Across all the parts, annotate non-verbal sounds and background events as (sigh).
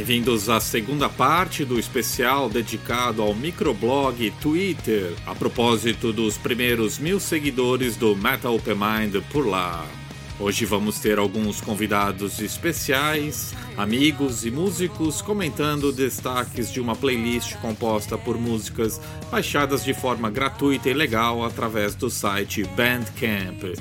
Bem-vindos à segunda parte do especial dedicado ao microblog Twitter, a propósito dos primeiros mil seguidores do Metal Open Mind por lá. Hoje vamos ter alguns convidados especiais, amigos e músicos comentando destaques de uma playlist composta por músicas baixadas de forma gratuita e legal através do site Bandcamp.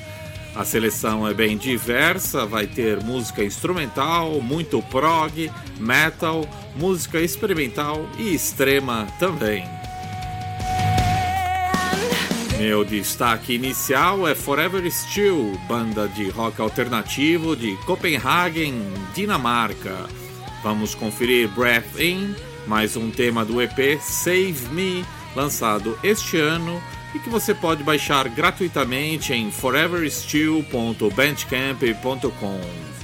A seleção é bem diversa, vai ter música instrumental, muito prog, metal, música experimental e extrema também. Meu destaque inicial é Forever Still, banda de rock alternativo de Copenhagen, Dinamarca. Vamos conferir Breath In, mais um tema do EP Save Me, lançado este ano e que você pode baixar gratuitamente em foreverstill.bandcamp.com.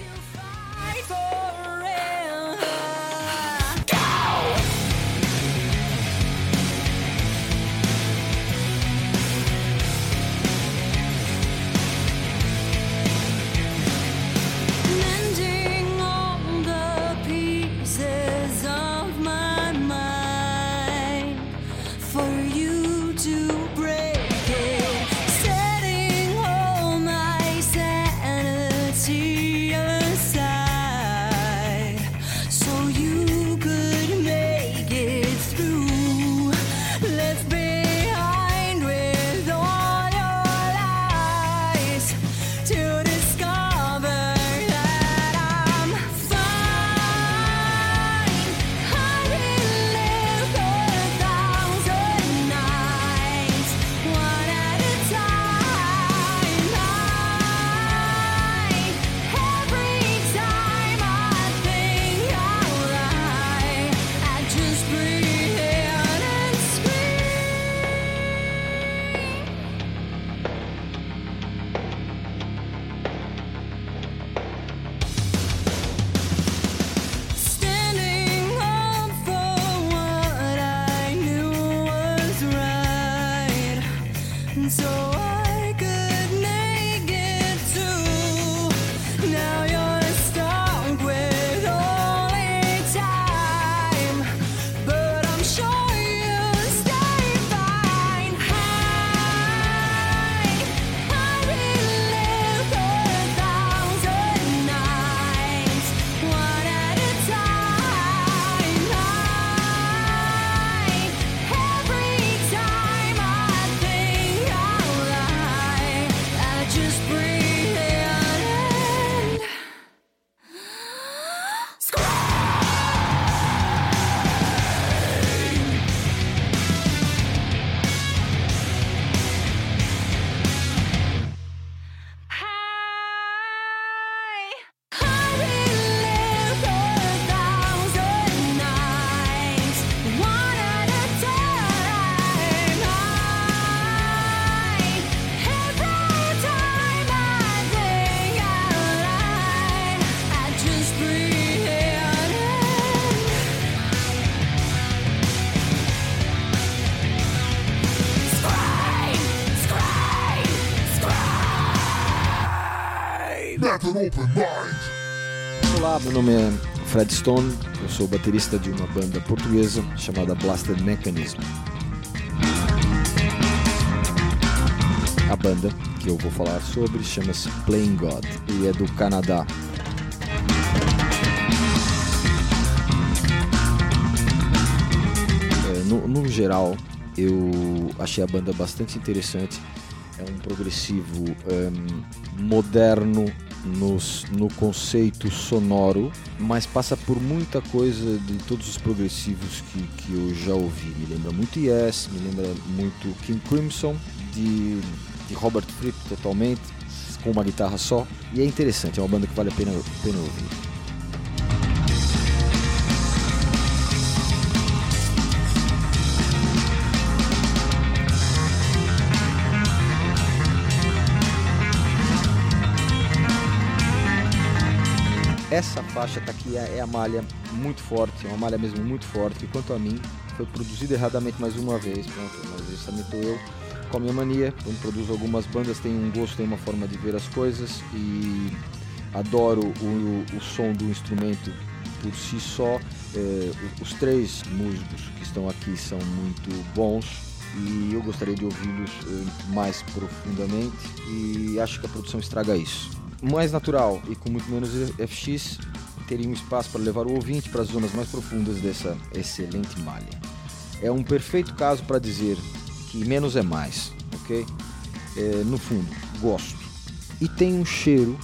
Olá, meu nome é Fred Stone, eu sou baterista de uma banda portuguesa chamada Blasted Mechanism. A banda que eu vou falar sobre chama-se Playing God e é do Canadá. É, no, no geral, eu achei a banda bastante interessante. Um progressivo um, moderno nos, no conceito sonoro, mas passa por muita coisa de todos os progressivos que, que eu já ouvi. Me lembra muito Yes, me lembra muito King Crimson, de, de Robert Fripp totalmente, com uma guitarra só. E é interessante, é uma banda que vale a pena, pena ouvir. Essa faixa tá aqui é, é a malha muito forte, é uma malha mesmo muito forte, quanto a mim foi produzida erradamente mais uma vez, pronto, mas isso também tô eu com a minha mania, quando produzo algumas bandas tem um gosto, tem uma forma de ver as coisas e adoro o, o som do instrumento por si só. É, os três músicos que estão aqui são muito bons e eu gostaria de ouvi-los é, mais profundamente e acho que a produção estraga isso. Mais natural e com muito menos FX, teria um espaço para levar o ouvinte para as zonas mais profundas dessa excelente malha. É um perfeito caso para dizer que menos é mais, ok? É, no fundo, gosto. E tem um cheiro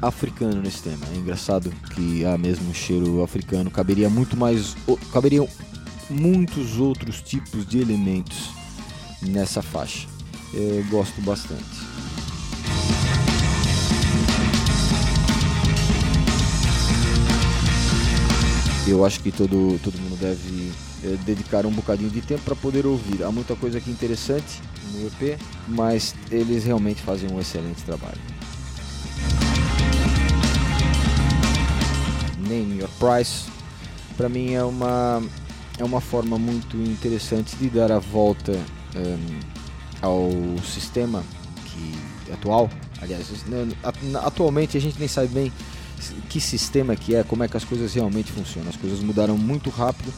africano nesse tema. É engraçado que há mesmo um cheiro africano. Caberia muito mais. Caberiam muitos outros tipos de elementos nessa faixa. É, gosto bastante. Eu acho que todo, todo mundo deve é, dedicar um bocadinho de tempo para poder ouvir. Há muita coisa aqui interessante no EP, mas eles realmente fazem um excelente trabalho. Name Your Price, para mim é uma, é uma forma muito interessante de dar a volta um, ehm, ao sistema que, atual. Aliás, né, atualmente a gente nem sabe bem que sistema que é, como é que as coisas realmente funcionam. As coisas mudaram muito rápido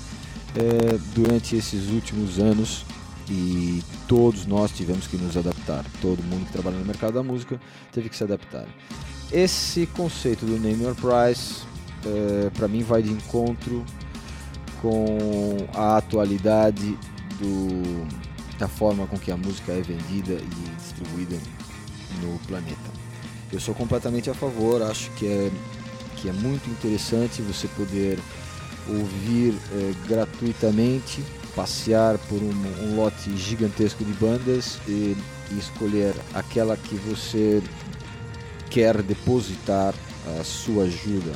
é, durante esses últimos anos e todos nós tivemos que nos adaptar. Todo mundo que trabalha no mercado da música teve que se adaptar. Esse conceito do Name Your Price, é, para mim, vai de encontro com a atualidade do, da forma com que a música é vendida e distribuída no planeta. Eu sou completamente a favor, acho que é, que é muito interessante você poder ouvir é, gratuitamente, passear por um, um, lote gigantesco de bandas e, e escolher aquela que você quer depositar a sua ajuda,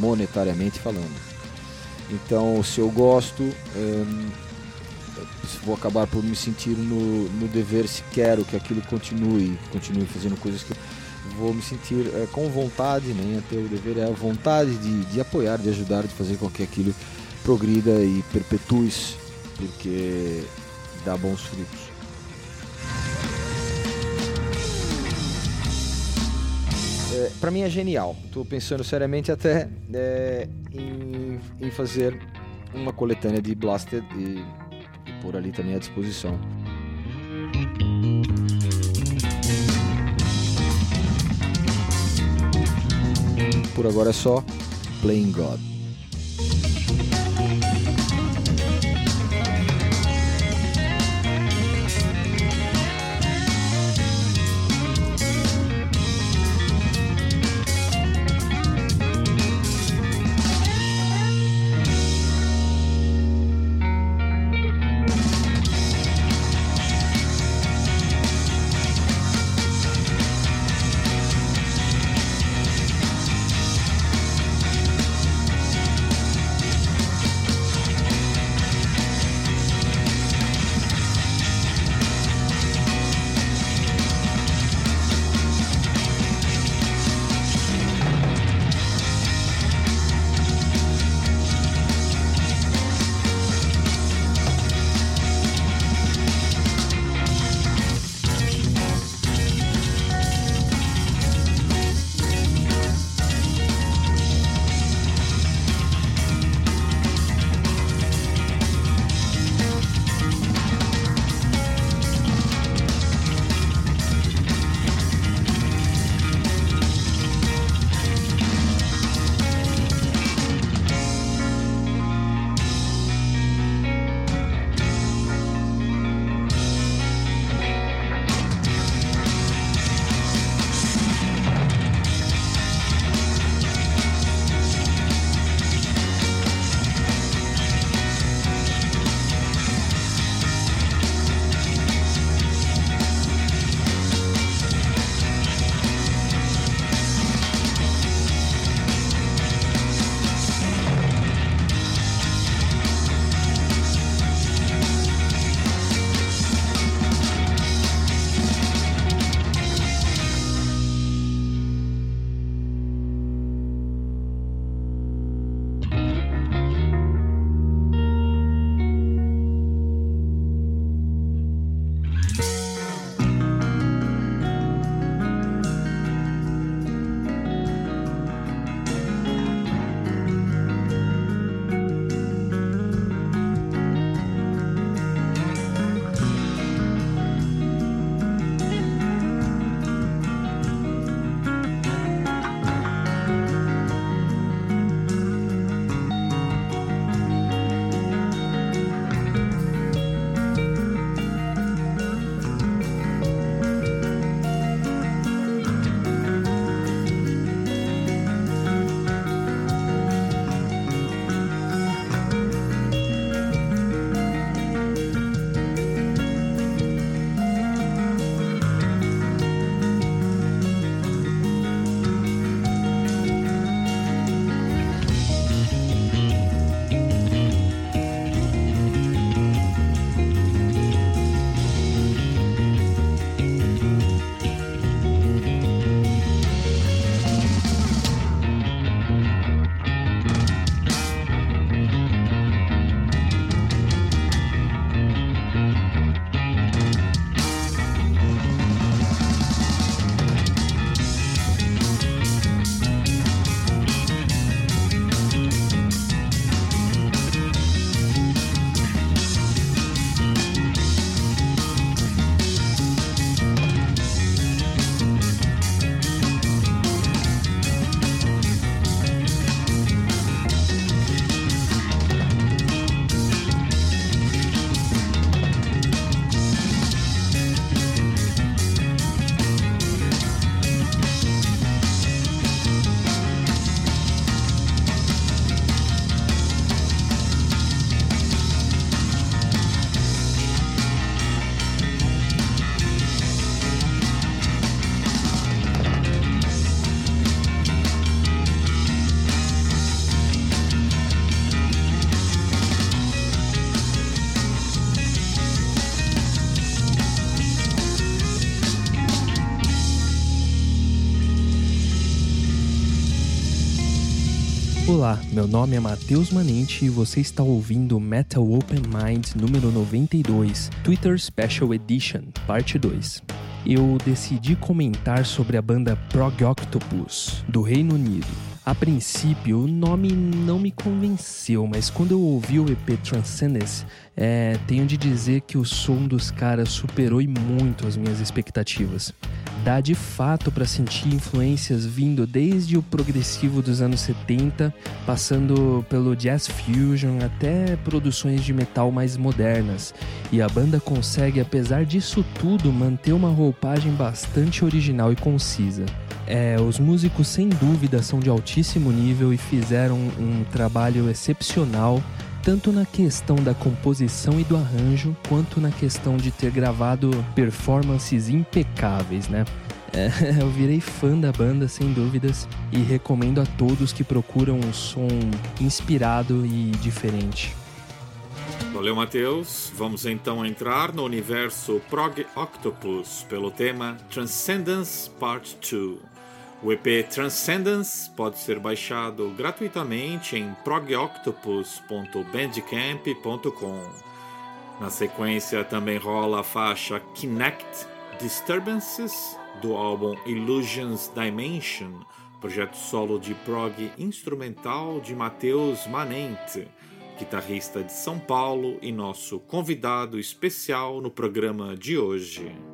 monetariamente falando. Então, se eu gosto, hum, vou acabar por me sentir no, no dever se quero que aquilo continue, continue fazendo coisas que vou me sentir é, com vontade, né, ter o dever é a vontade de, de apoiar, de ajudar, de fazer com que aquilo progrida e perpetue-se, porque dá bons frutos. É, para mim é genial. Estou pensando seriamente até é, em, em, fazer uma coletânea de Blasted e, e por ali também à disposição. Por agora é só Playing God. Olá, meu nome é Matheus Manente e você está ouvindo Metal Open Mind número 92, Twitter Special Edition, parte 2. Eu decidi comentar sobre a banda Prog Octopus, do Reino Unido. A princípio, o nome não me convenceu, mas quando eu ouvi o EP Transcendence, é, tenho de dizer que o som dos caras superou muito as minhas expectativas. Dá de fato para sentir influências vindo desde o progressivo dos anos 70, passando pelo jazz fusion até produções de metal mais modernas. E a banda consegue, apesar disso tudo, manter uma roupagem bastante original e concisa. É, os músicos sem dúvida são de altíssimo nível e fizeram um trabalho excepcional tanto na questão da composição e do arranjo, quanto na questão de ter gravado performances impecáveis, né? É, (laughs) eu virei fã da banda, sem dúvidas, e recomendo a todos que procuram um som inspirado e diferente. Valeu, Matheus. Vamos então entrar no universo Prog Octopus pelo tema Transcendence Part 2. O EP Transcendence pode ser baixado gratuitamente em progoctopus.bandcamp.com. Na sequência também rola a faixa Kinect Disturbances do álbum Illusions Dimension, projeto solo de prog instrumental de Matheus Manente, guitarrista de São Paulo e nosso convidado especial no programa de hoje.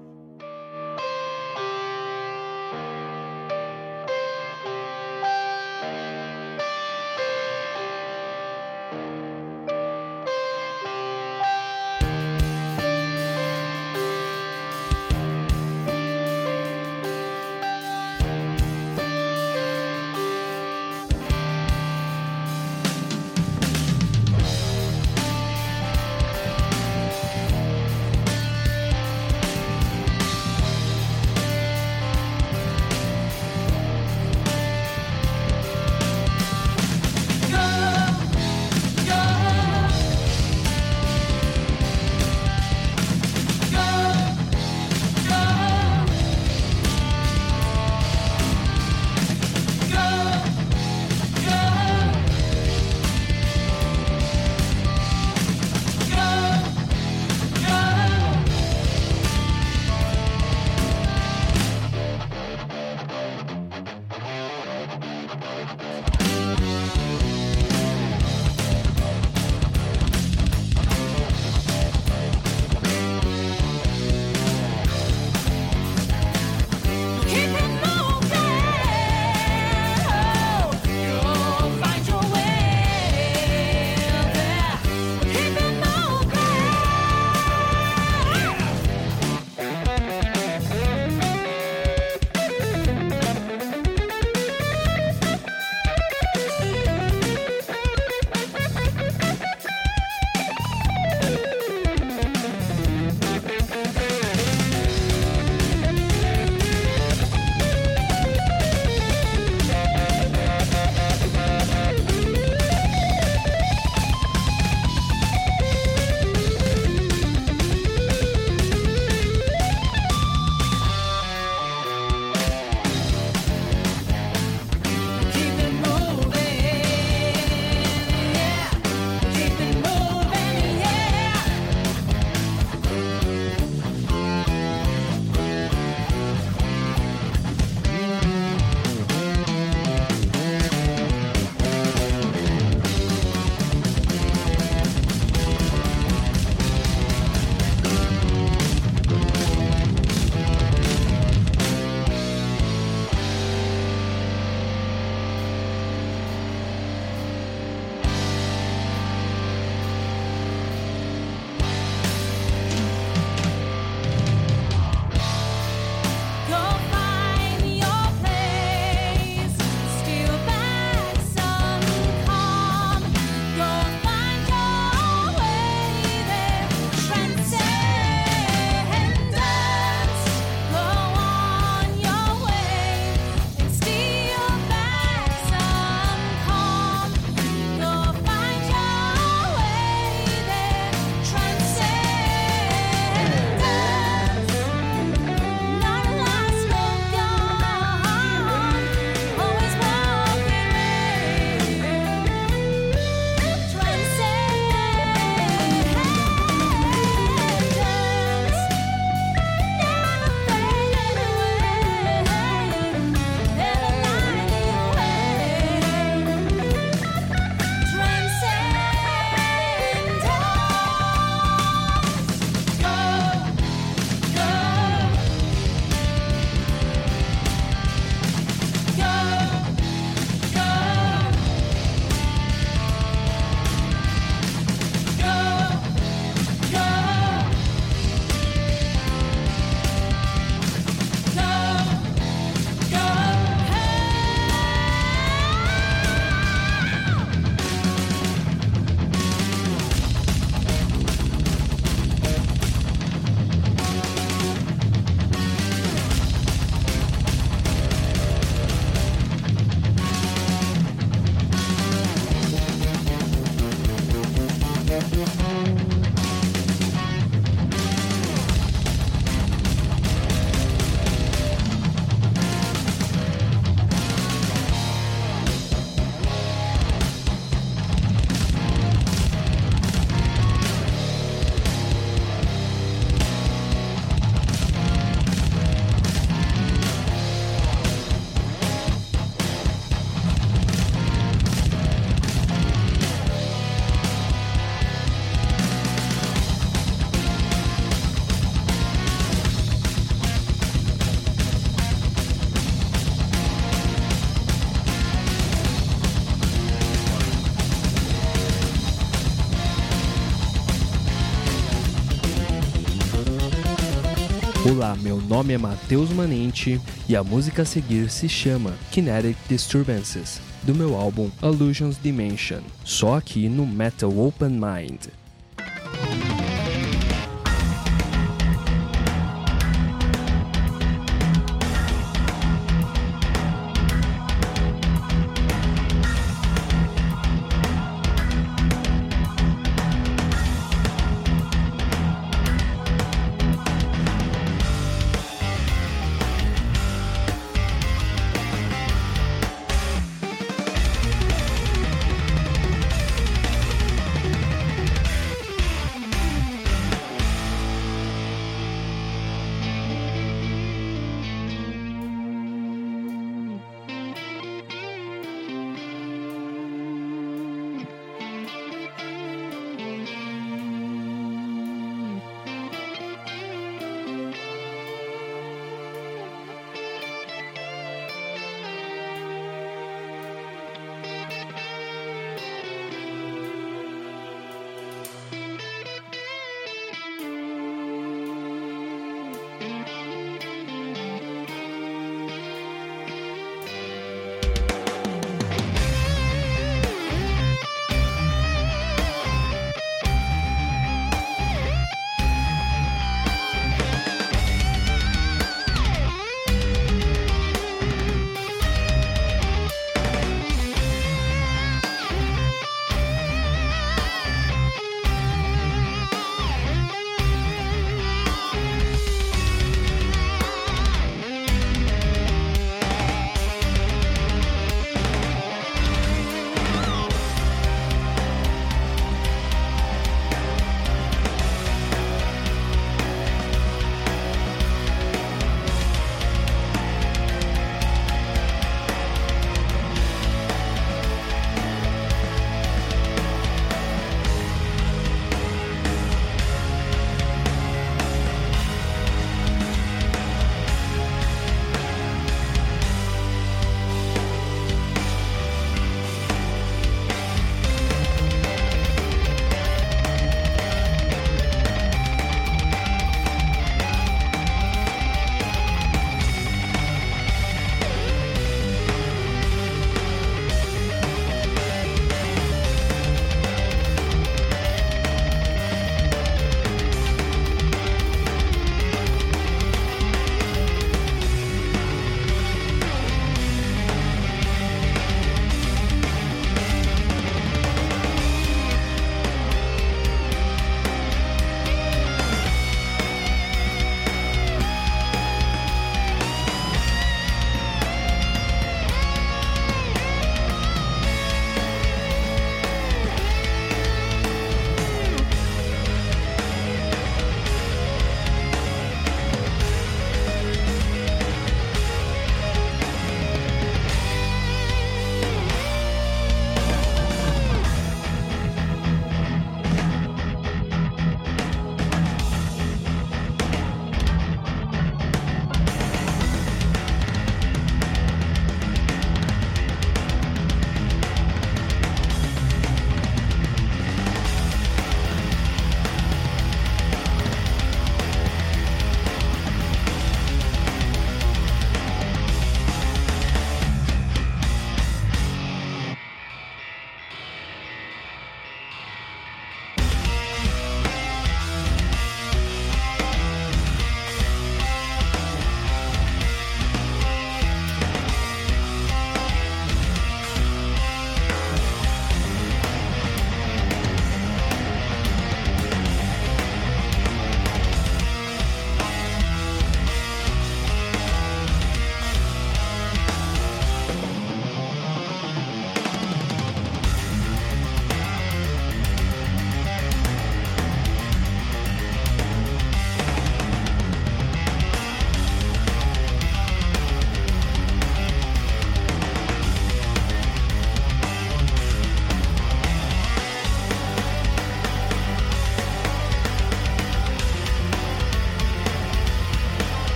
Meu nome é Matheus Manente e a música a seguir se chama Kinetic Disturbances, do meu álbum Illusions Dimension, só aqui no Metal Open Mind.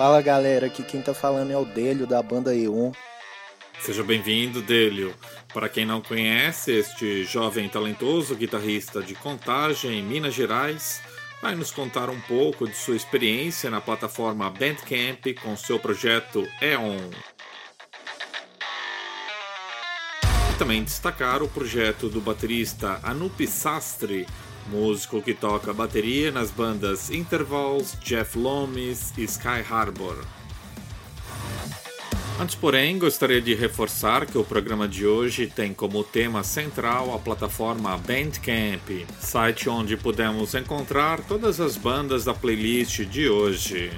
Fala galera, aqui quem tá falando é o Délio da banda E1. Seja bem-vindo, Délio. Para quem não conhece, este jovem talentoso guitarrista de Contagem, em Minas Gerais, vai nos contar um pouco de sua experiência na plataforma Bandcamp com seu projeto E.ON. E também destacar o projeto do baterista Anup Sastri, músico que toca bateria nas bandas Intervals, Jeff Loomis e Sky Harbor. Antes, porém, gostaria de reforçar que o programa de hoje tem como tema central a plataforma Bandcamp, site onde podemos encontrar todas as bandas da playlist de hoje.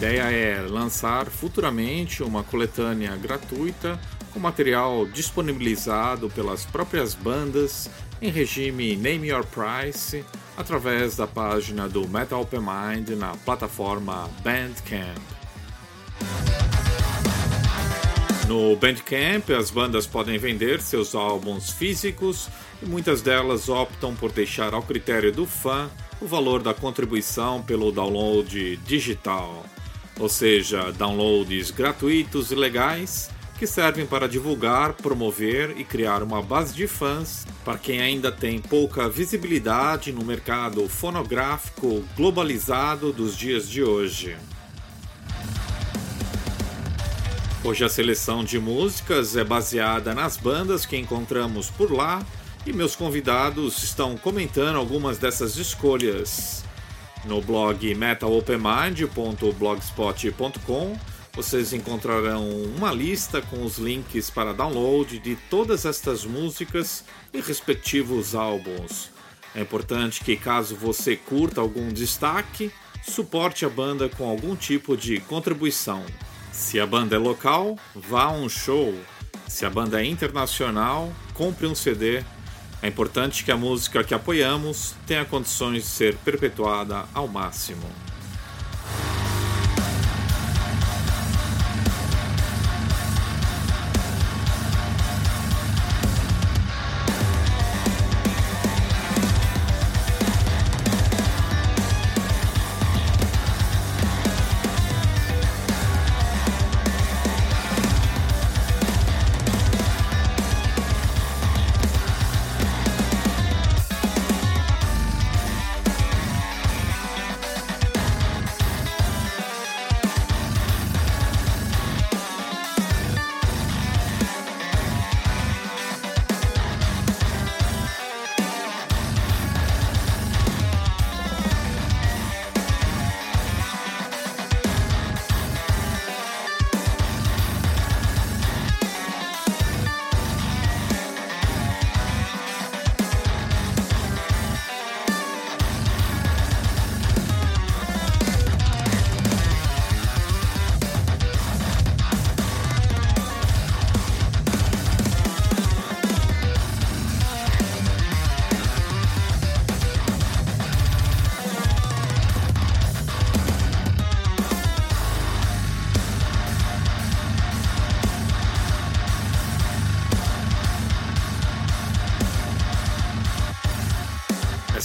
Ideia é lançar futuramente uma coletânea gratuita com material disponibilizado pelas próprias bandas em regime Name Your Price através da página do Metal Open Mind na plataforma Bandcamp. No Bandcamp, as bandas podem vender seus álbuns físicos e muitas delas optam por deixar ao critério do fã o valor da contribuição pelo download digital ou seja, downloads gratuitos e legais que servem para divulgar, promover e criar uma base de fãs para quem ainda tem pouca visibilidade no mercado fonográfico globalizado dos dias de hoje. Hoje a seleção de músicas é baseada nas bandas que encontramos por lá e meus convidados estão comentando algumas dessas escolhas. No blog metalopenmind.blogspot.com vocês encontrarão uma lista com os links para download de todas estas músicas e respectivos álbuns. É importante que, caso você curta algum destaque, suporte a banda com algum tipo de contribuição. Se a banda é local, vá a um show. Se a banda é internacional, compre um CD é importante que a música que apoiamos tenha condições de ser perpetuada ao máximo.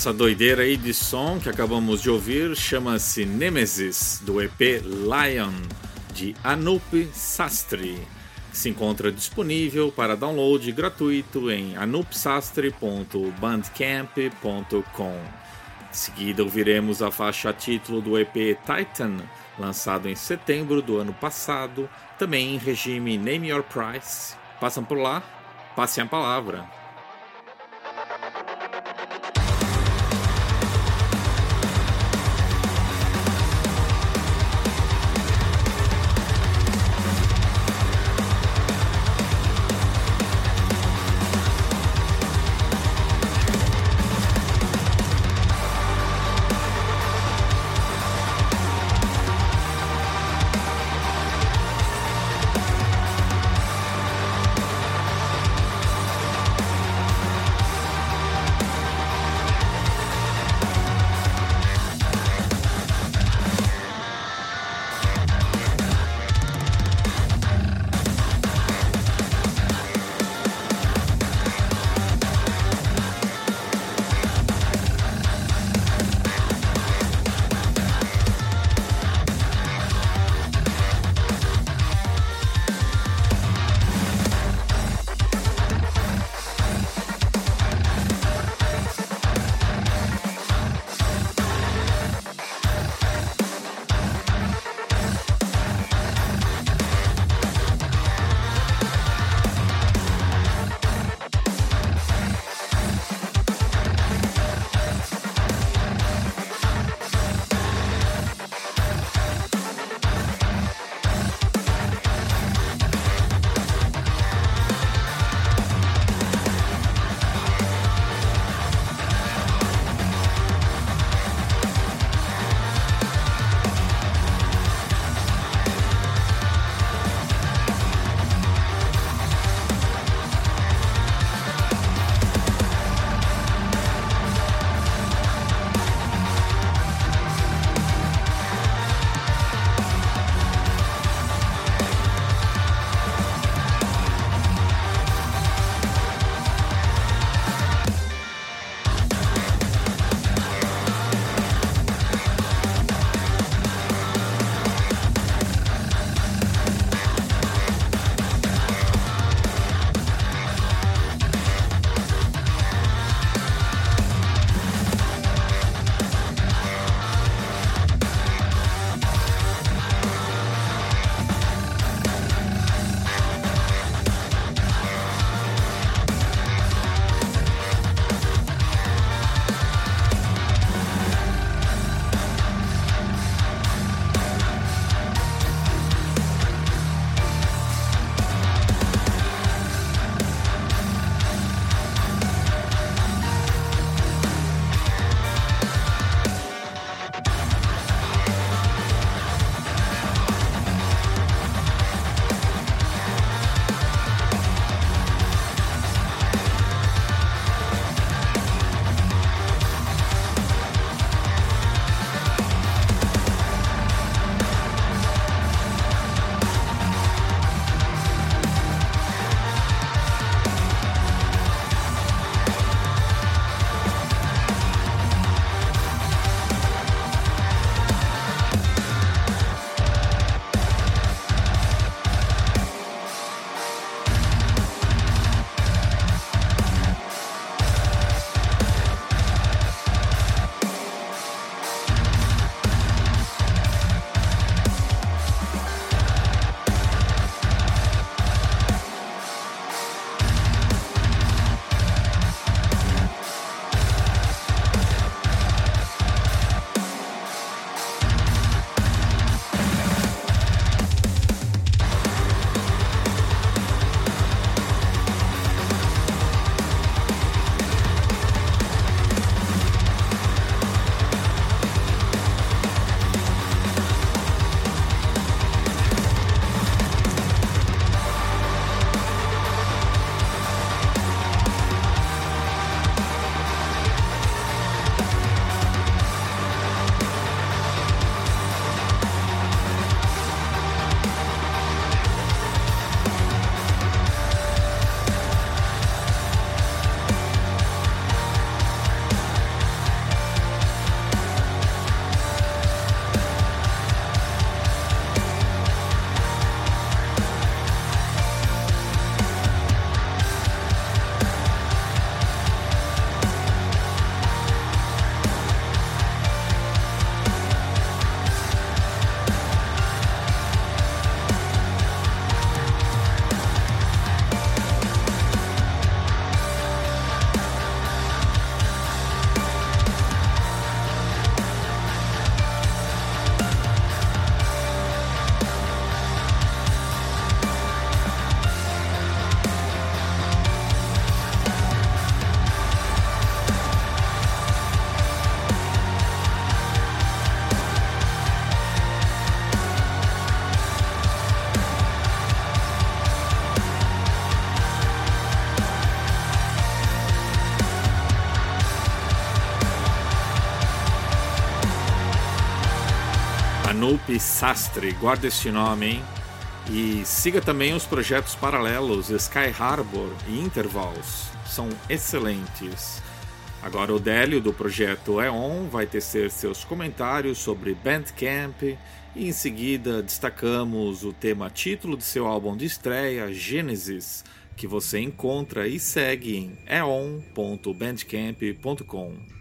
Essa doideira aí de som que acabamos de ouvir chama-se Nemesis, do EP Lion, de Anup Sastri. Se encontra disponível para download gratuito em anupsastre.bandcamp.com. Em seguida ouviremos a faixa título do EP Titan, lançado em setembro do ano passado, também em regime Name Your Price. Passam por lá? Passem a palavra. Sastre, guarda este nome, hein? E siga também os projetos paralelos Sky Harbor e Intervals, são excelentes. Agora o Délio do projeto EON vai tecer seus comentários sobre Bandcamp e em seguida destacamos o tema título de seu álbum de estreia, Gênesis, que você encontra e segue em eon.bandcamp.com.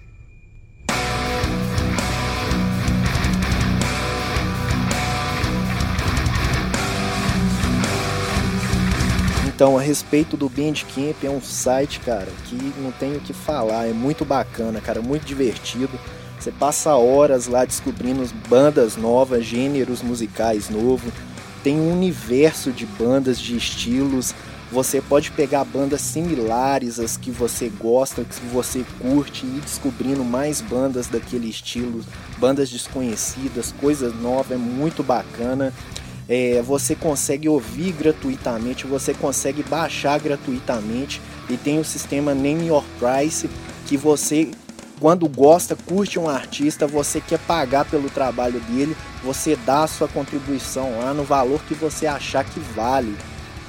Então, a respeito do Bandcamp, é um site, cara, que não tenho o que falar, é muito bacana, cara, muito divertido. Você passa horas lá descobrindo bandas novas, gêneros musicais novos. Tem um universo de bandas, de estilos. Você pode pegar bandas similares às que você gosta, que você curte, e ir descobrindo mais bandas daquele estilo, bandas desconhecidas, coisas novas, é muito bacana. É, você consegue ouvir gratuitamente, você consegue baixar gratuitamente e tem o sistema Name Your Price que você quando gosta, curte um artista, você quer pagar pelo trabalho dele, você dá a sua contribuição lá no valor que você achar que vale,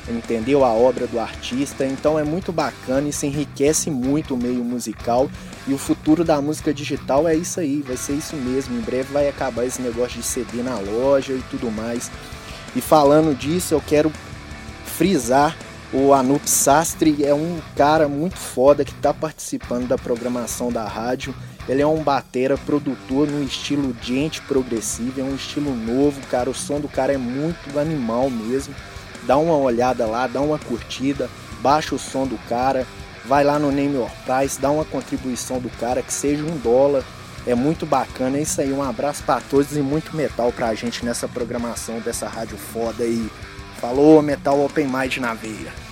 entendeu? A obra do artista. Então é muito bacana, isso enriquece muito o meio musical e o futuro da música digital é isso aí, vai ser isso mesmo. Em breve vai acabar esse negócio de CD na loja e tudo mais. E falando disso, eu quero frisar o Anup Sastre é um cara muito foda que está participando da programação da rádio. Ele é um batera, produtor no estilo gente progressivo, é um estilo novo, cara. O som do cara é muito animal mesmo. Dá uma olhada lá, dá uma curtida, baixa o som do cara, vai lá no Name Your Price, dá uma contribuição do cara, que seja um dólar. É muito bacana, é isso aí. Um abraço para todos e muito metal pra gente nessa programação dessa rádio foda aí. Falou, Metal Open Mind na veia.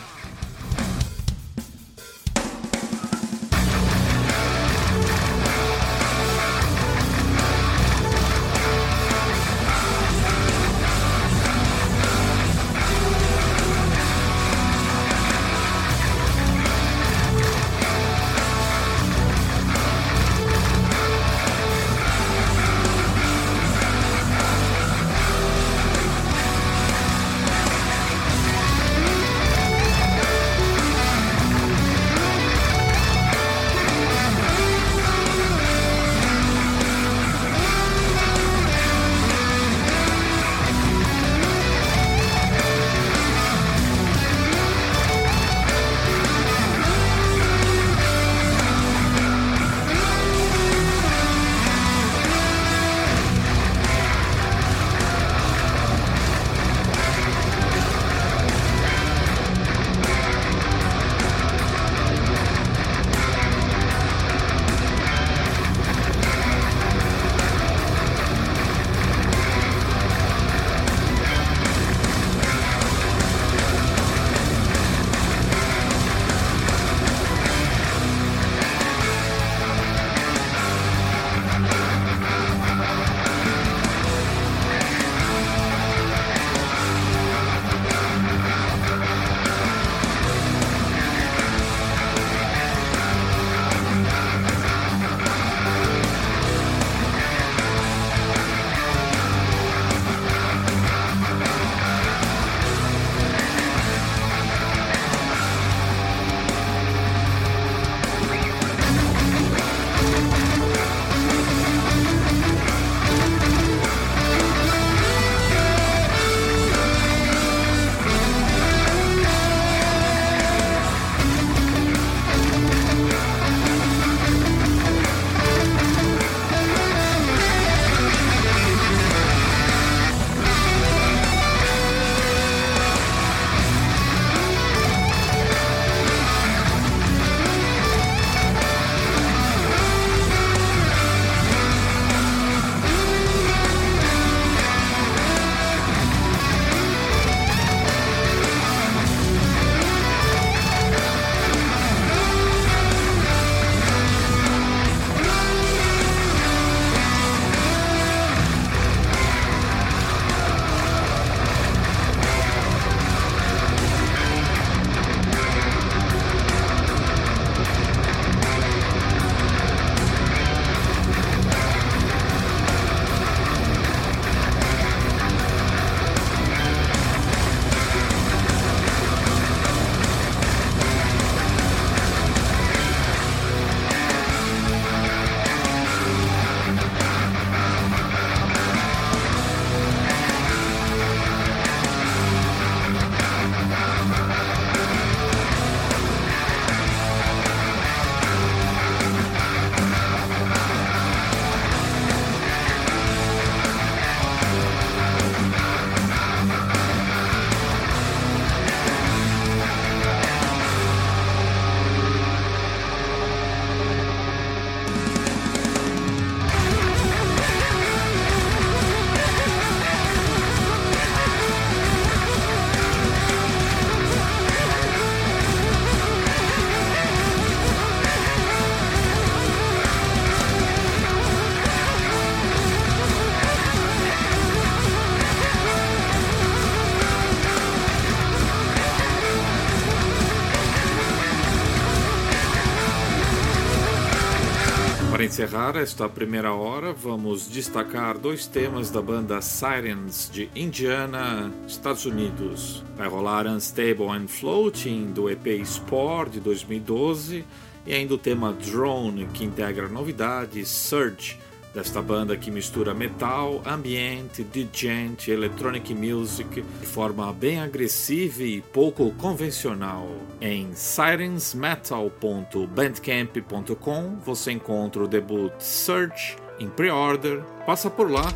Encerrar esta primeira hora, vamos destacar dois temas da banda Sirens de Indiana, Estados Unidos. Vai rolar Unstable and Floating do EP Sport de 2012 e ainda o tema Drone, que integra a novidade Surge desta banda que mistura metal, ambiente, djent, electronic music de forma bem agressiva e pouco convencional. Em sirensmetal.bandcamp.com você encontra o debut Search em pre-order. Passa por lá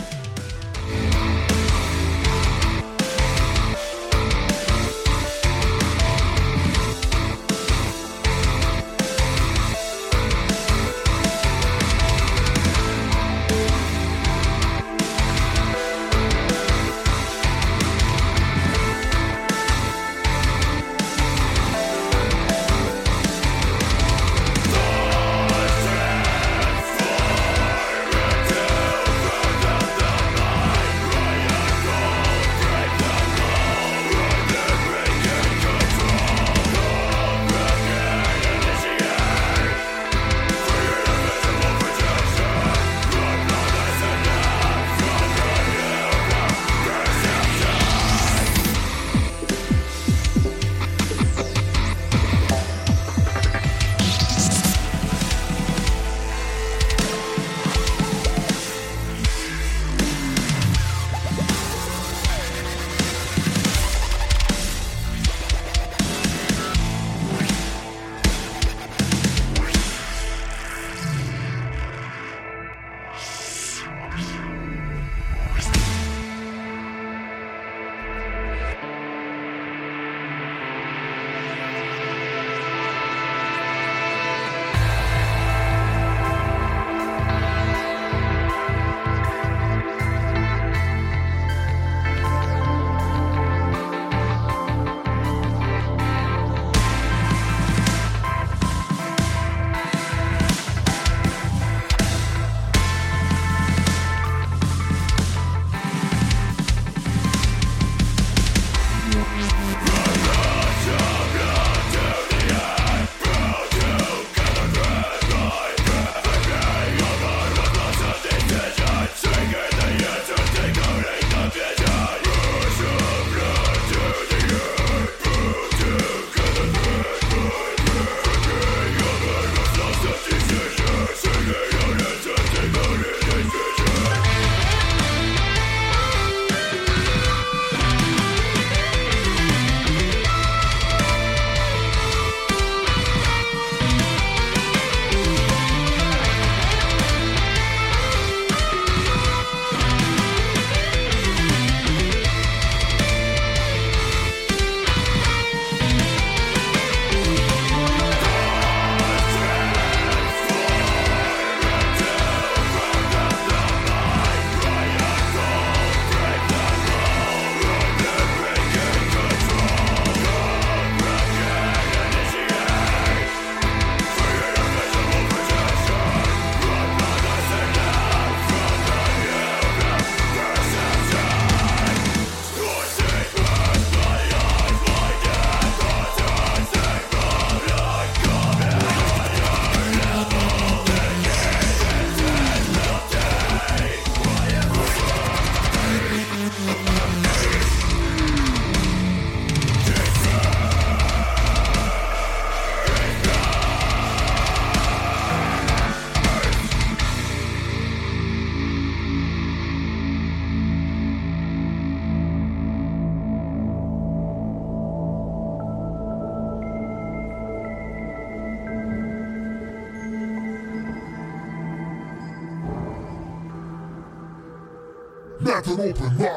an open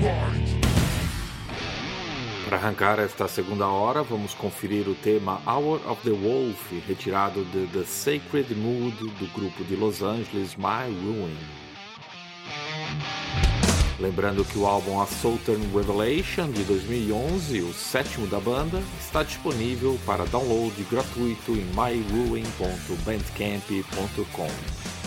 mind. arrancar esta segunda hora, vamos conferir o tema Hour of the Wolf, retirado de The Sacred Mood do grupo de Los Angeles My Ruin. Lembrando que o álbum A Southern Revelation de 2011, o sétimo da banda, está disponível para download gratuito em myruin.bandcamp.com.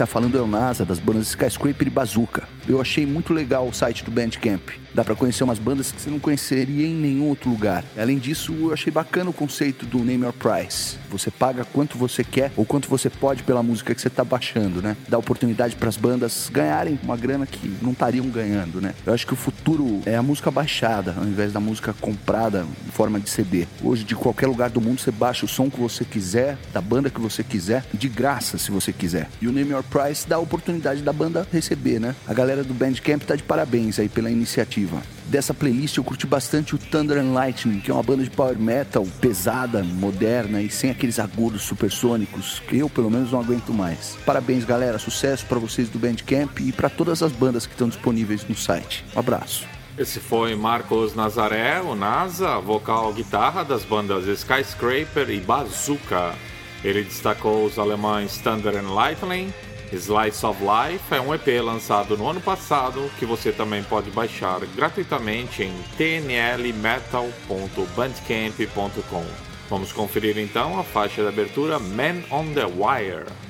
tá falando é o NASA, das bandas Skyscraper e Bazooka. Eu achei muito legal o site do Bandcamp. Dá para conhecer umas bandas que você não conheceria em nenhum outro lugar. Além disso, eu achei bacana o conceito do Name Your Price. Você paga quanto você quer ou quanto você pode pela música que você tá baixando, né? Dá oportunidade para as bandas ganharem uma grana que não estariam ganhando, né? Eu acho que o futuro é a música baixada, ao invés da música comprada em forma de CD. Hoje, de qualquer lugar do mundo, você baixa o som que você quiser, da banda que você quiser, de graça, se você quiser. E o Name Your Price dá a oportunidade da banda receber, né? A galera do Bandcamp tá de parabéns aí pela iniciativa. Dessa playlist eu curti bastante o Thunder and Lightning, que é uma banda de power metal pesada, moderna e sem aqueles agudos supersônicos que eu pelo menos não aguento mais. Parabéns, galera, sucesso para vocês do Bandcamp e para todas as bandas que estão disponíveis no site. Um abraço. Esse foi Marcos Nazaré, o NASA, vocal guitarra das bandas Skyscraper e Bazooka. Ele destacou os alemães Thunder and Lightning, Slice of Life é um EP lançado no ano passado que você também pode baixar gratuitamente em tnlmetal.bandcamp.com. Vamos conferir então a faixa de abertura Man on the Wire.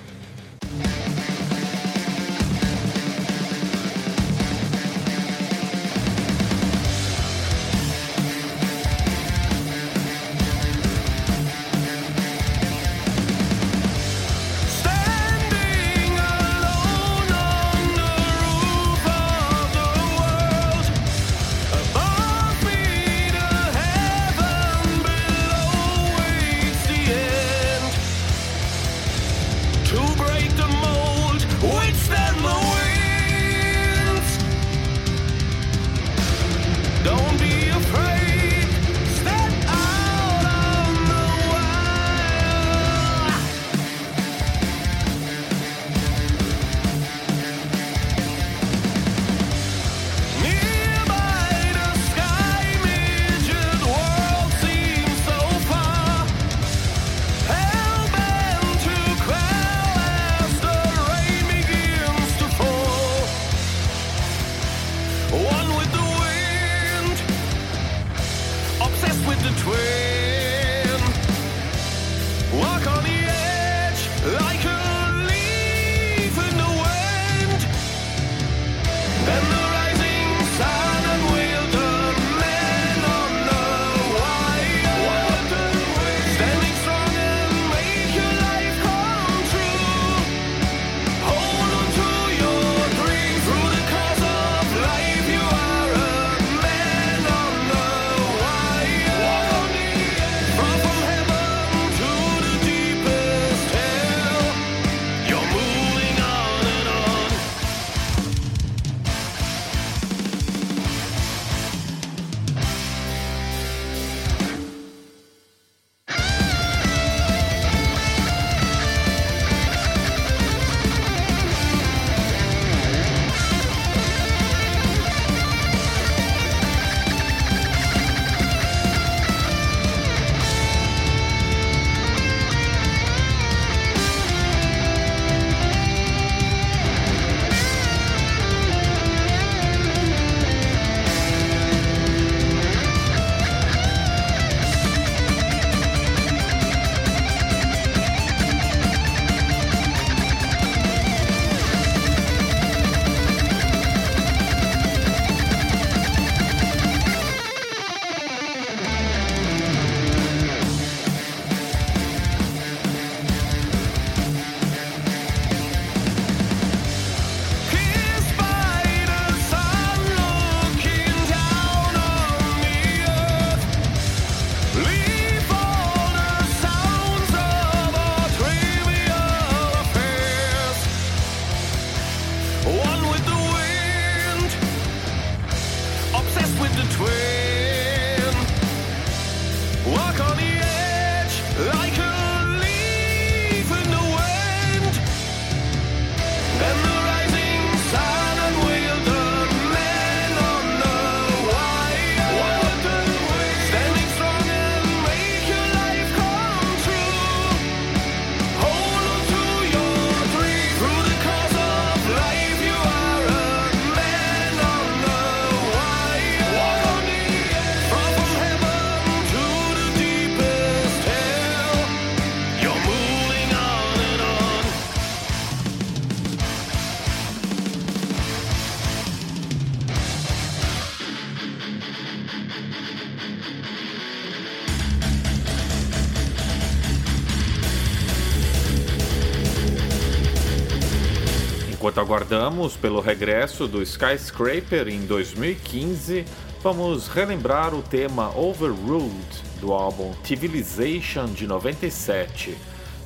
Aguardamos pelo regresso do Skyscraper em 2015, vamos relembrar o tema Overruled do álbum Civilization de 97,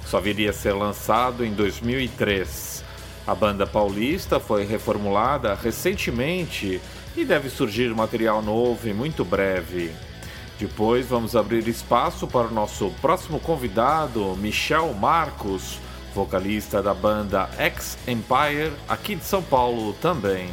que só viria a ser lançado em 2003. A banda paulista foi reformulada recentemente e deve surgir material novo em muito breve. Depois vamos abrir espaço para o nosso próximo convidado, Michel Marcos, vocalista da banda X Empire, aqui de São Paulo também.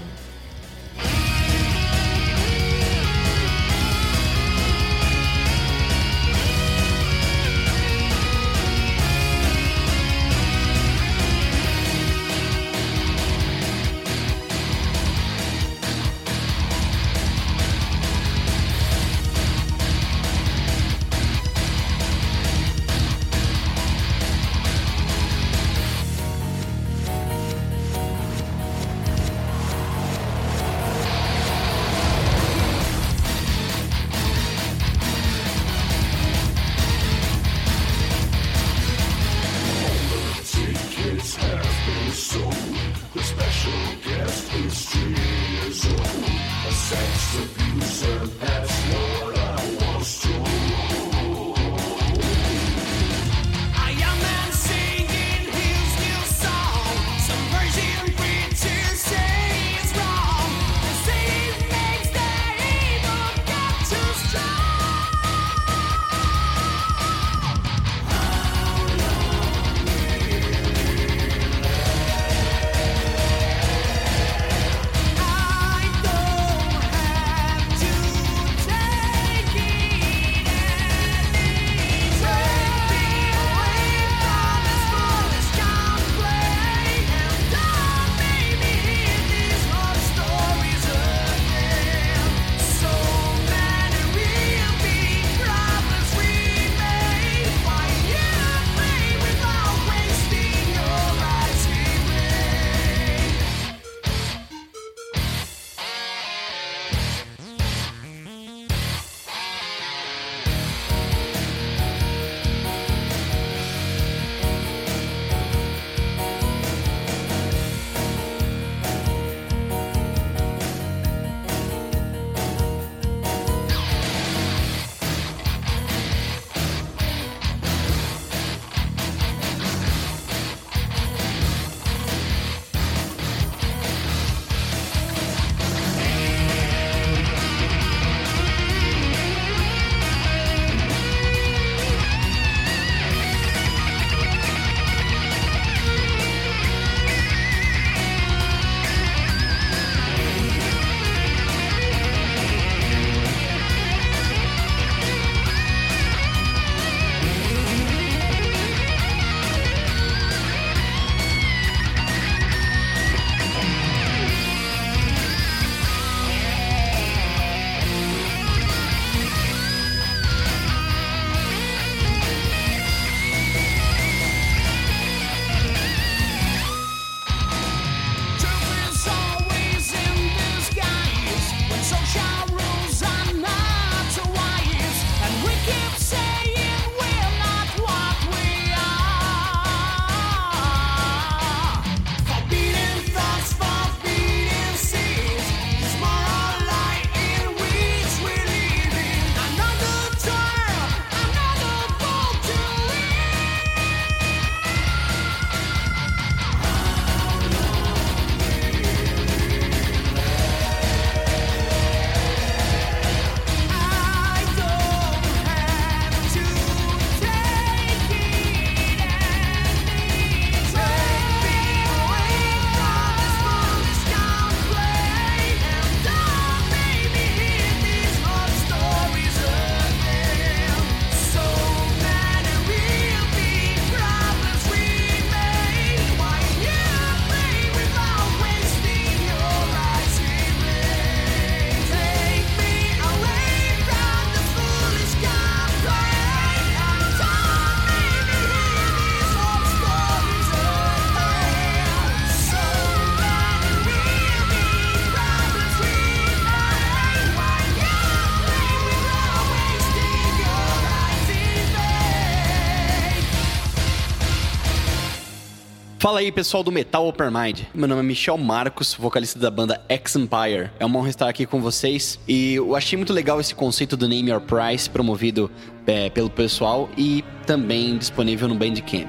Fala aí, pessoal do Metal Open Mind. Meu nome é Michel Marcos, vocalista da banda X Empire. É uma honra estar aqui com vocês e eu achei muito legal esse conceito do Name Your Price promovido é, pelo pessoal e também disponível no Bandcamp.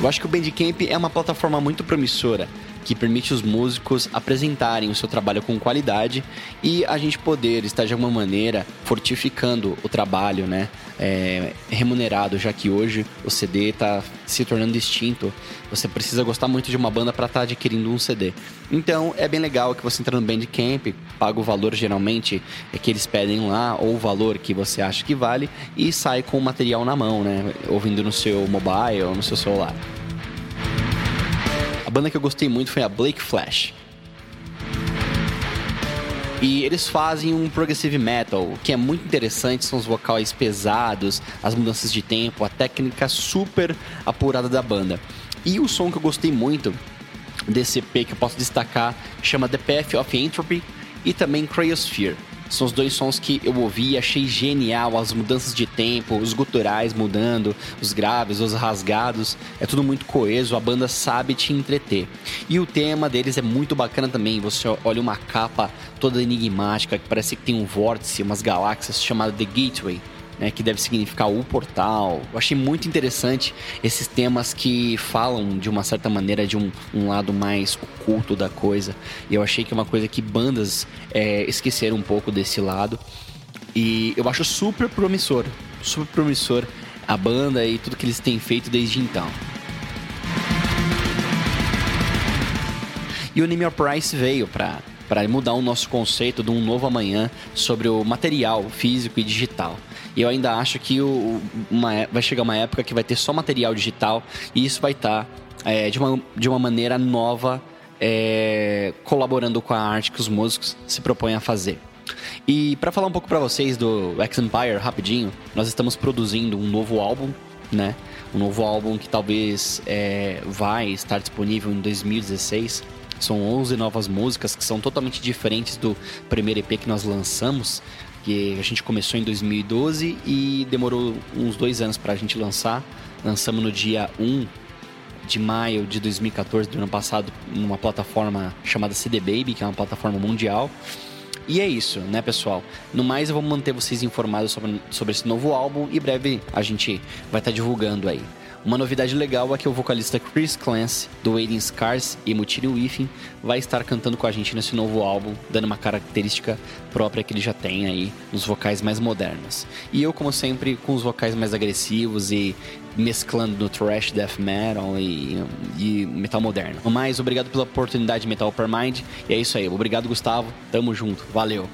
Eu acho que o Bandcamp é uma plataforma muito promissora que permite os músicos apresentarem o seu trabalho com qualidade e a gente poder estar de alguma maneira fortificando o trabalho, né? É, remunerado, já que hoje o CD está se tornando distinto. Você precisa gostar muito de uma banda para estar tá adquirindo um CD. Então é bem legal que você entra no Bandcamp, paga o valor geralmente é que eles pedem lá, ou o valor que você acha que vale, e sai com o material na mão, né? Ouvindo no seu mobile ou no seu celular banda que eu gostei muito foi a Blake Flash. E eles fazem um progressive metal, que é muito interessante, são os vocais pesados, as mudanças de tempo, a técnica super apurada da banda. E o som que eu gostei muito desse EP que eu posso destacar chama The Path of Entropy e também Cryosphere. São os dois sons que eu ouvi e achei genial, as mudanças de tempo, os guturais mudando, os graves, os rasgados, é tudo muito coeso, a banda sabe te entreter. E o tema deles é muito bacana também, você olha uma capa toda enigmática, que parece que tem um vórtice, umas galáxias chamada The Gateway né, que deve significar o portal. Eu achei muito interessante esses temas que falam de uma certa maneira de um, um lado mais oculto da coisa. E eu achei que é uma coisa que bandas é, esqueceram um pouco desse lado. E eu acho super promissor, super promissor a banda e tudo que eles têm feito desde então. E o Name Price veio para para mudar o nosso conceito de um novo amanhã sobre o material físico e digital. E eu ainda acho que o, uma, é, vai chegar uma época que vai ter só material digital e isso vai estar tá, é, de, uma, de uma maneira nova, é, colaborando com a arte que os músicos se propõem a fazer. E para falar um pouco para vocês do X Empire rapidinho, nós estamos produzindo um novo álbum, né? Um novo álbum que talvez é, vai estar disponível em 2016. São 11 novas músicas que são totalmente diferentes do primeiro EP que nós lançamos, que a gente começou em 2012 e demorou uns dois anos para a gente lançar. Lançamos no dia 1 de maio de 2014 do ano passado numa plataforma chamada CD Baby, que é uma plataforma mundial. E é isso, né, pessoal? No mais, eu vou manter vocês informados sobre, sobre esse novo álbum e breve a gente vai estar tá divulgando aí. Uma novidade legal é que o vocalista Chris Clance, do Waiting Scars e Mutiny Whiffing, vai estar cantando com a gente nesse novo álbum, dando uma característica própria que ele já tem aí nos vocais mais modernos. E eu, como sempre, com os vocais mais agressivos e mesclando no thrash, death metal e, e metal moderno. Mas obrigado pela oportunidade Metal Per Mind. E é isso aí. Obrigado, Gustavo. Tamo junto. Valeu.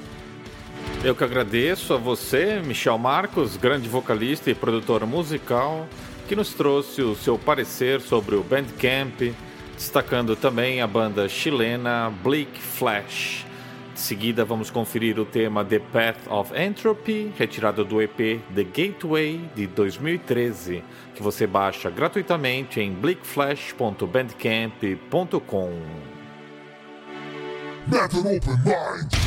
Eu que agradeço a você, Michel Marcos, grande vocalista e produtor musical que nos trouxe o seu parecer sobre o Bandcamp, destacando também a banda chilena Bleak Flash. De seguida, vamos conferir o tema The Path of Entropy, retirado do EP The Gateway de 2013, que você baixa gratuitamente em bleakflash.bandcamp.com. Open Mind!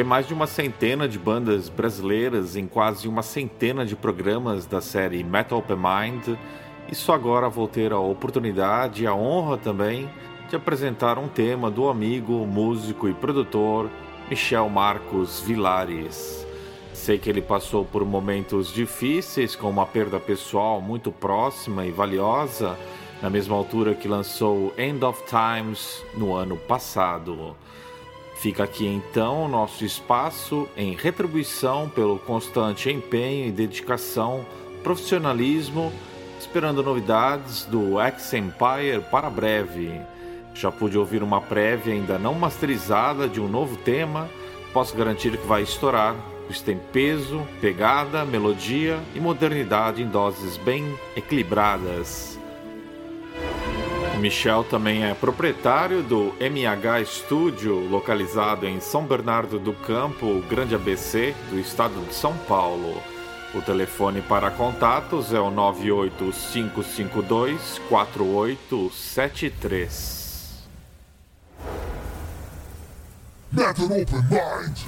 Toquei mais de uma centena de bandas brasileiras em quase uma centena de programas da série Metal Open Mind e só agora vou ter a oportunidade e a honra também de apresentar um tema do amigo, músico e produtor Michel Marcos Vilares. Sei que ele passou por momentos difíceis com uma perda pessoal muito próxima e valiosa, na mesma altura que lançou End of Times no ano passado. Fica aqui então o nosso espaço em retribuição pelo constante empenho e dedicação, profissionalismo, esperando novidades do X-Empire para breve. Já pude ouvir uma prévia ainda não masterizada de um novo tema, posso garantir que vai estourar, pois tem peso, pegada, melodia e modernidade em doses bem equilibradas. Michel também é proprietário do MH Studio, localizado em São Bernardo do Campo, Grande ABC, do estado de São Paulo. O telefone para contatos é o 98552 4873. Metal Open Mind.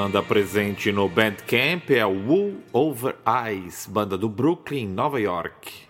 Banda presente no Bandcamp é Wool Over Eyes, banda do Brooklyn, Nova York.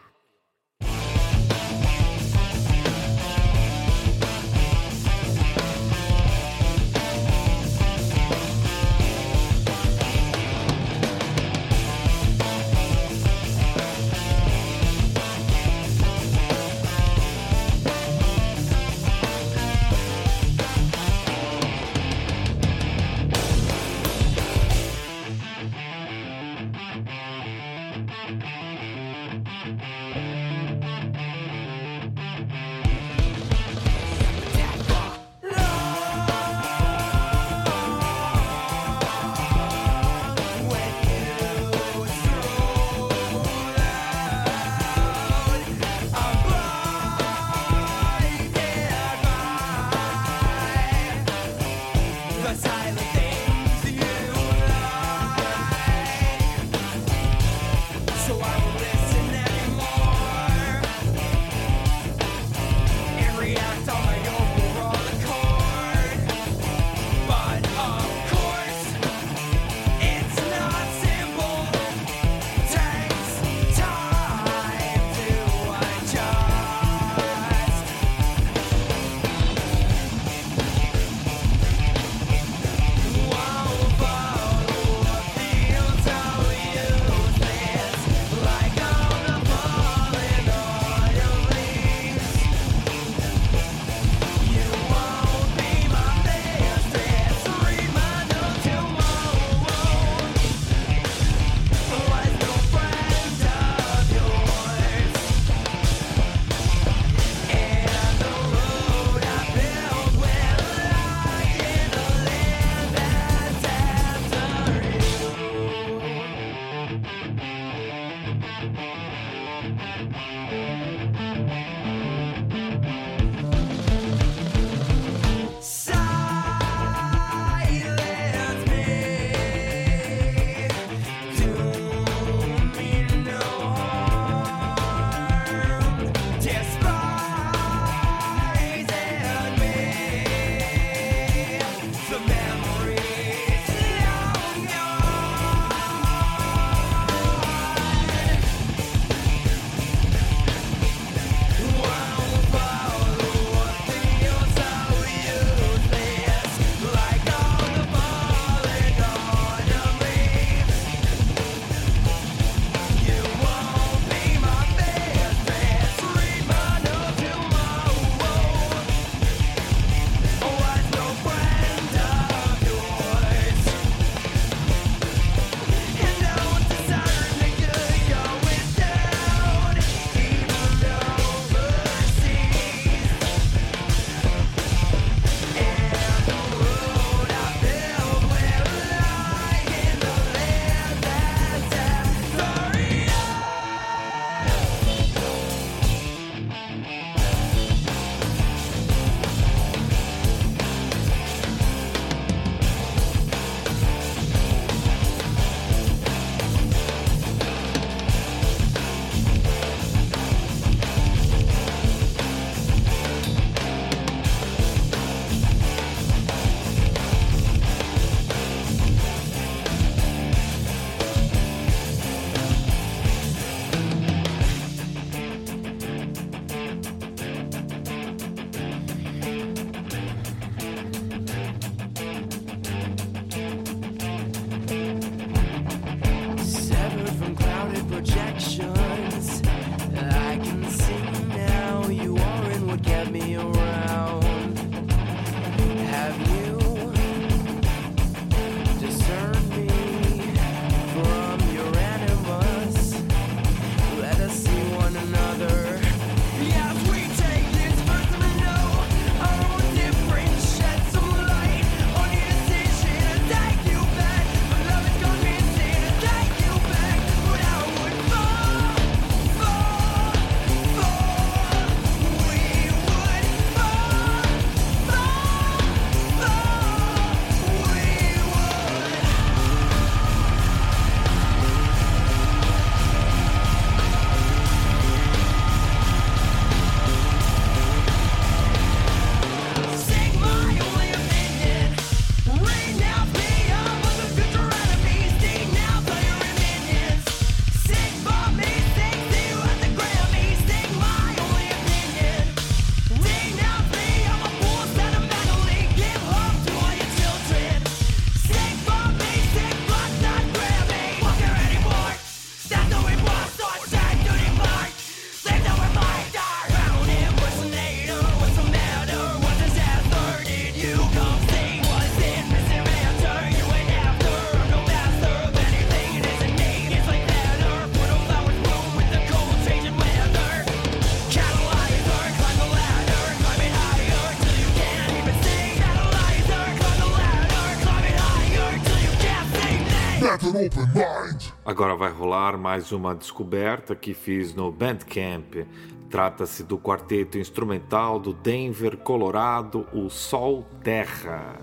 Agora vai rolar mais uma descoberta que fiz no Bandcamp. Trata-se do quarteto instrumental do Denver, Colorado, o Sol Terra.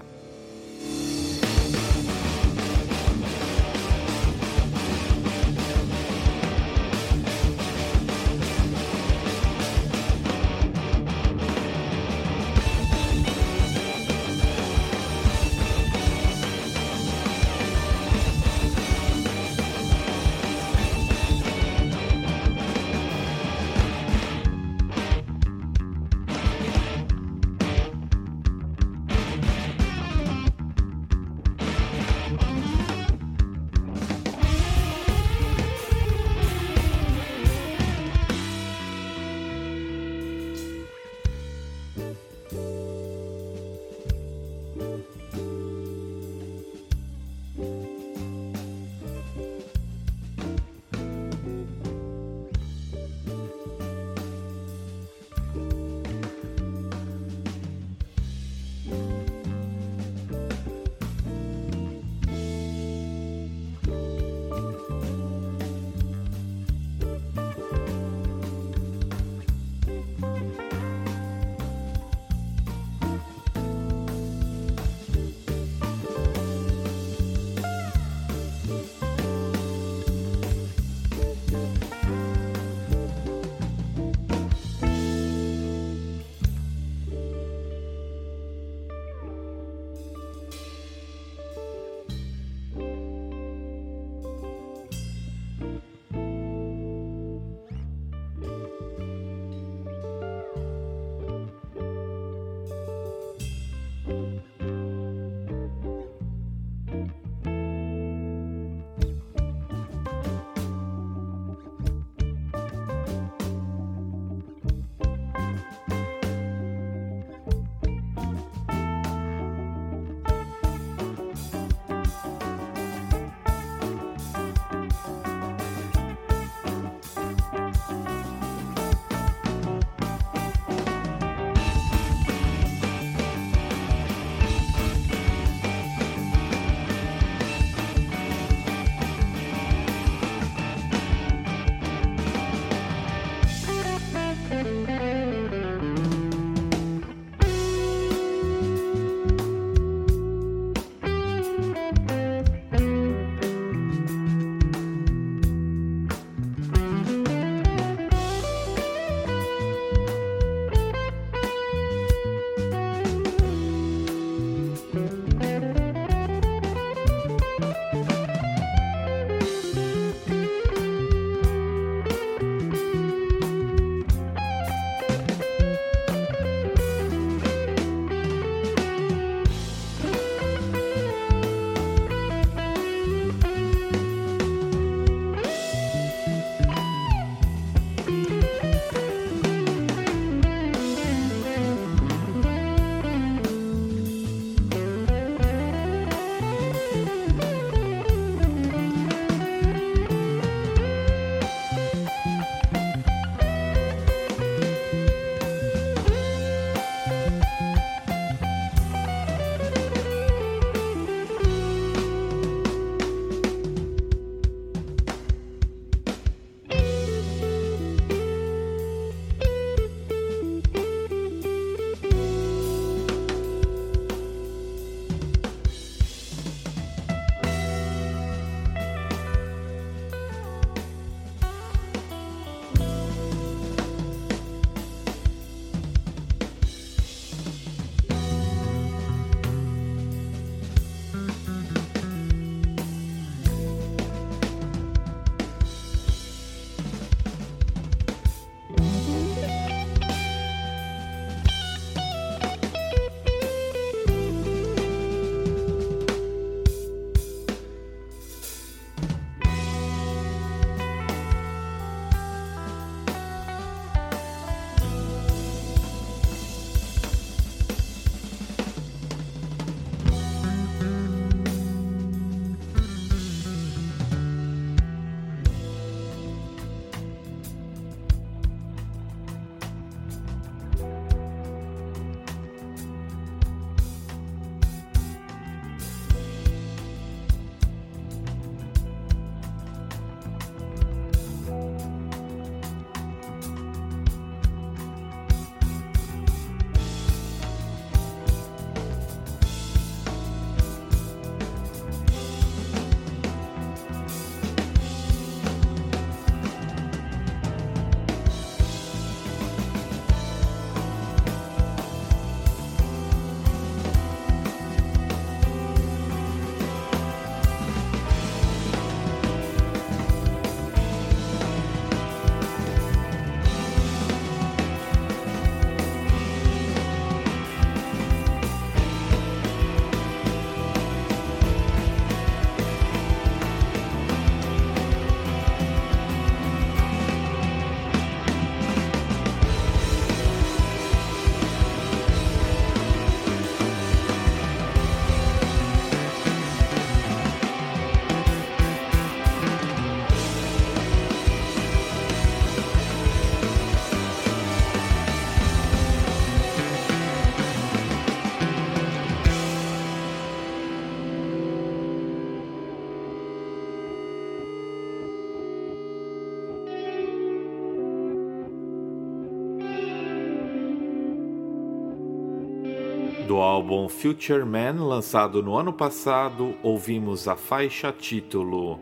Álbum Future Man, lançado no ano passado, ouvimos a faixa título.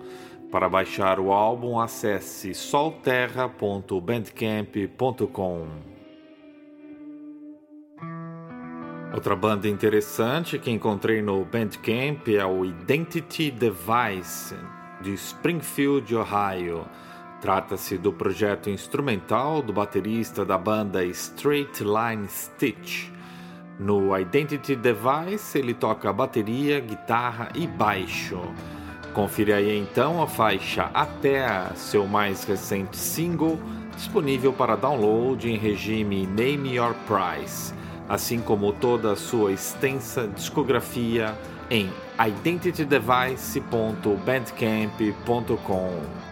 Para baixar o álbum, acesse solterra.bandcamp.com. Outra banda interessante que encontrei no Bandcamp é o Identity Device, de Springfield, Ohio. Trata-se do projeto instrumental do baterista da banda Straight Line Stitch. No Identity Device, ele toca bateria, guitarra e baixo. Confira aí então a faixa Até, seu mais recente single, disponível para download em regime Name Your Price, assim como toda a sua extensa discografia em identitydevice.bandcamp.com.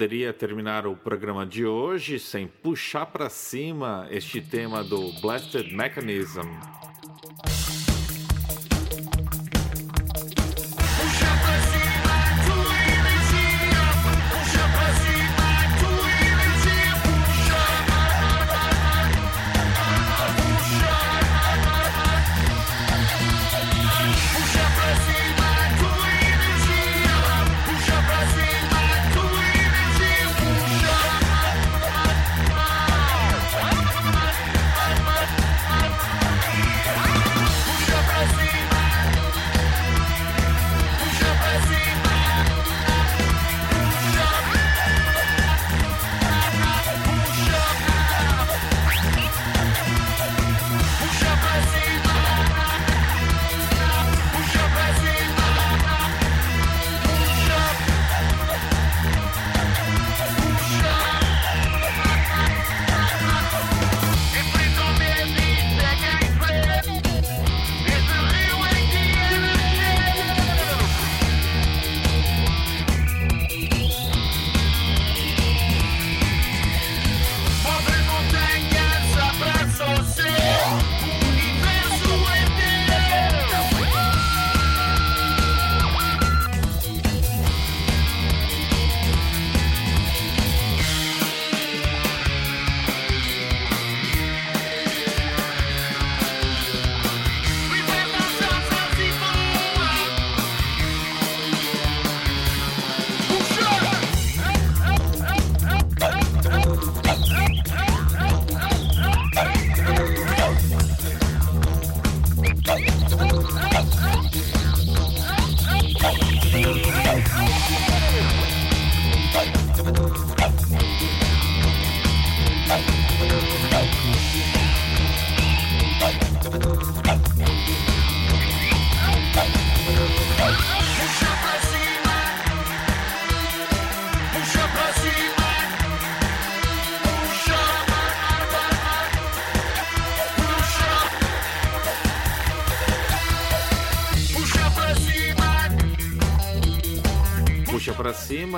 poderia terminar o programa de hoje sem puxar para cima este tema do Blasted Mechanism.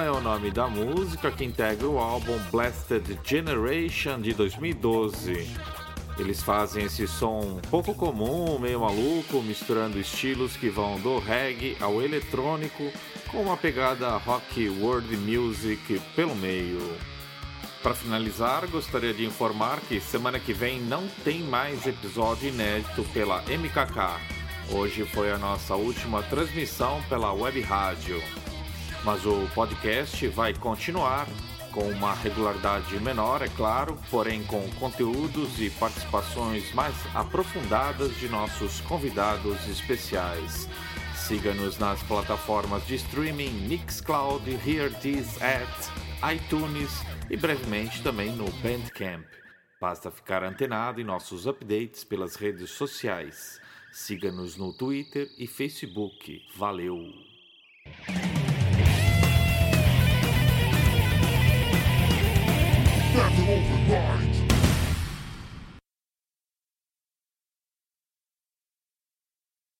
É o nome da música que integra o álbum Blasted Generation de 2012. Eles fazem esse som pouco comum, meio maluco, misturando estilos que vão do reggae ao eletrônico, com uma pegada rock world music pelo meio. Para finalizar, gostaria de informar que semana que vem não tem mais episódio inédito pela MKK. Hoje foi a nossa última transmissão pela web rádio. Mas o podcast vai continuar com uma regularidade menor, é claro, porém com conteúdos e participações mais aprofundadas de nossos convidados especiais. Siga-nos nas plataformas de streaming Mixcloud, Hear This at iTunes e brevemente também no Bandcamp. Basta ficar antenado em nossos updates pelas redes sociais. Siga-nos no Twitter e Facebook. Valeu! That's an open mind.